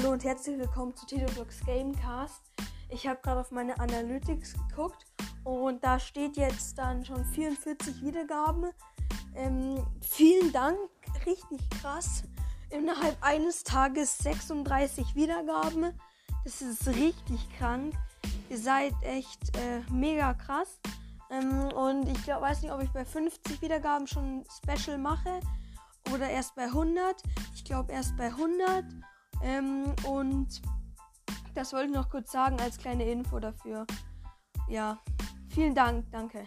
Hallo und herzlich willkommen zu Teledox Gamecast. Ich habe gerade auf meine Analytics geguckt und da steht jetzt dann schon 44 Wiedergaben. Ähm, vielen Dank, richtig krass. Innerhalb eines Tages 36 Wiedergaben. Das ist richtig krank. Ihr seid echt äh, mega krass. Ähm, und ich glaub, weiß nicht, ob ich bei 50 Wiedergaben schon ein Special mache oder erst bei 100. Ich glaube erst bei 100. Ähm, und das wollte ich noch kurz sagen als kleine Info dafür. Ja, vielen Dank, danke.